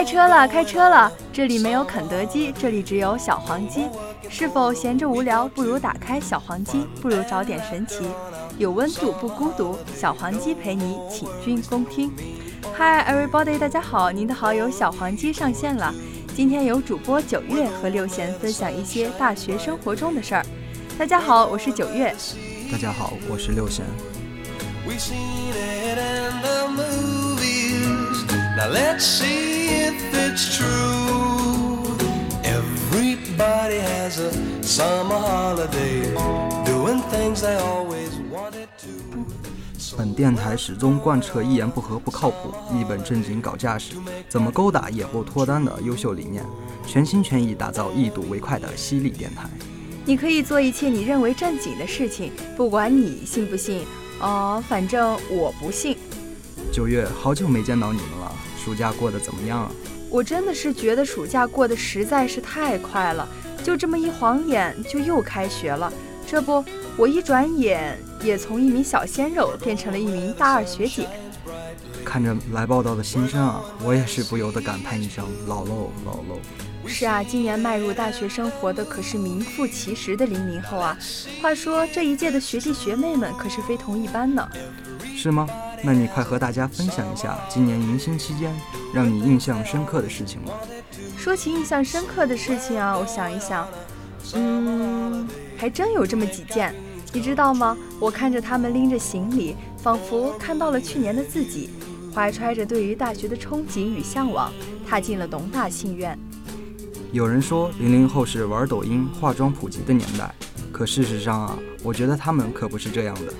开车了，开车了！这里没有肯德基，这里只有小黄鸡。是否闲着无聊，不如打开小黄鸡，不如找点神奇。有温度不孤独，小黄鸡陪你请君共听。Hi everybody，大家好，您的好友小黄鸡上线了。今天由主播九月和六贤分享一些大学生活中的事儿。大家好，我是九月。大家好，我是六贤。本电台始终贯彻一言不合不靠谱，一本正经搞架势，怎么勾搭也不脱单的优秀理念，全心全意打造一睹为快的犀利电台。你可以做一切你认为正经的事情，不管你信不信，哦，反正我不信。九月，好久没见到你了，暑假过得怎么样啊？我真的是觉得暑假过得实在是太快了，就这么一晃眼就又开学了。这不，我一转眼也从一名小鲜肉变成了一名大二学姐。看着来报道的新生啊，我也是不由得感叹一声：老喽，老喽。是啊，今年迈入大学生活的可是名副其实的零零后啊。话说这一届的学弟学妹们可是非同一般呢。是吗？那你快和大家分享一下今年迎新期间让你印象深刻的事情吧。说起印象深刻的事情啊，我想一想，嗯，还真有这么几件。你知道吗？我看着他们拎着行李，仿佛看到了去年的自己，怀揣着对于大学的憧憬与向往，踏进了农大信院。有人说零零后是玩抖音、化妆普及的年代，可事实上啊，我觉得他们可不是这样的。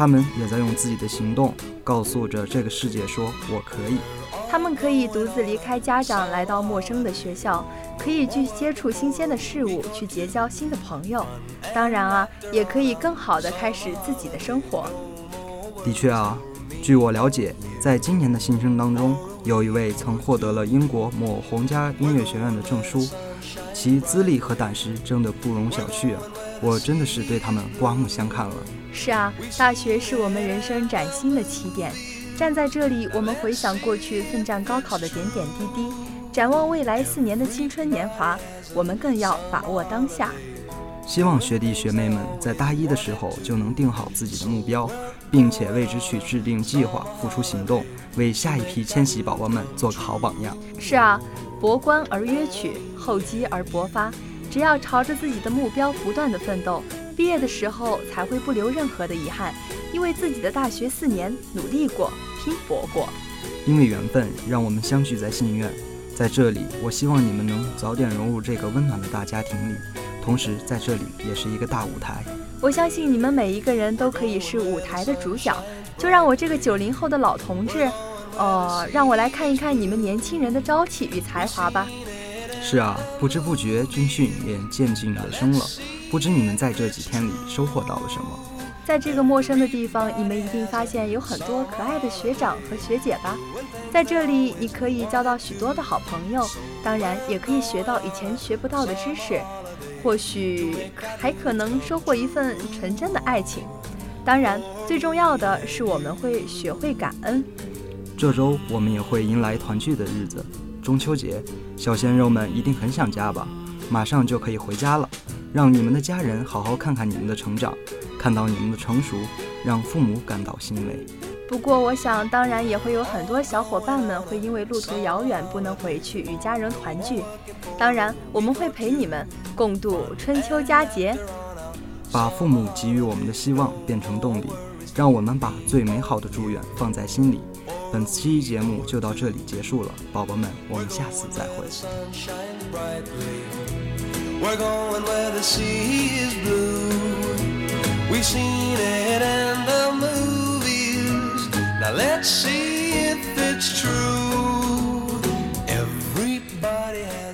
他们也在用自己的行动告诉着这个世界：说我可以。他们可以独自离开家长，来到陌生的学校，可以去接触新鲜的事物，去结交新的朋友。当然啊，也可以更好的开始自己的生活。的确啊，据我了解，在今年的新生当中，有一位曾获得了英国某皇家音乐学院的证书，其资历和胆识真的不容小觑啊！我真的是对他们刮目相看了。是啊，大学是我们人生崭新的起点。站在这里，我们回想过去奋战高考的点点滴滴，展望未来四年的青春年华，我们更要把握当下。希望学弟学妹们在大一的时候就能定好自己的目标，并且为之去制定计划、付出行动，为下一批千禧宝宝们做个好榜样。是啊，博观而约取，厚积而薄发。只要朝着自己的目标不断的奋斗，毕业的时候才会不留任何的遗憾，因为自己的大学四年努力过、拼搏过。因为缘分，让我们相聚在信院，在这里，我希望你们能早点融入这个温暖的大家庭里。同时，在这里也是一个大舞台。我相信你们每一个人都可以是舞台的主角。就让我这个九零后的老同志，呃，让我来看一看你们年轻人的朝气与才华吧。是啊，不知不觉军训也渐近尾声了，不知你们在这几天里收获到了什么？在这个陌生的地方，你们一定发现有很多可爱的学长和学姐吧？在这里，你可以交到许多的好朋友，当然也可以学到以前学不到的知识，或许还可能收获一份纯真的爱情。当然，最重要的是我们会学会感恩。这周我们也会迎来团聚的日子。中秋节，小鲜肉们一定很想家吧？马上就可以回家了，让你们的家人好好看看你们的成长，看到你们的成熟，让父母感到欣慰。不过，我想，当然也会有很多小伙伴们会因为路途遥远不能回去与家人团聚。当然，我们会陪你们共度春秋佳节，把父母给予我们的希望变成动力，让我们把最美好的祝愿放在心里。本期节目就到这里结束了，宝宝们，我们下次再会。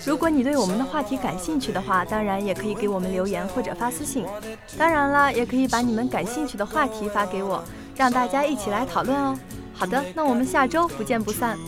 如果你对我们的话题感兴趣的话，当然也可以给我们留言或者发私信。当然了，也可以把你们感兴趣的话题发给我，让大家一起来讨论哦。好的，那我们下周不见不散。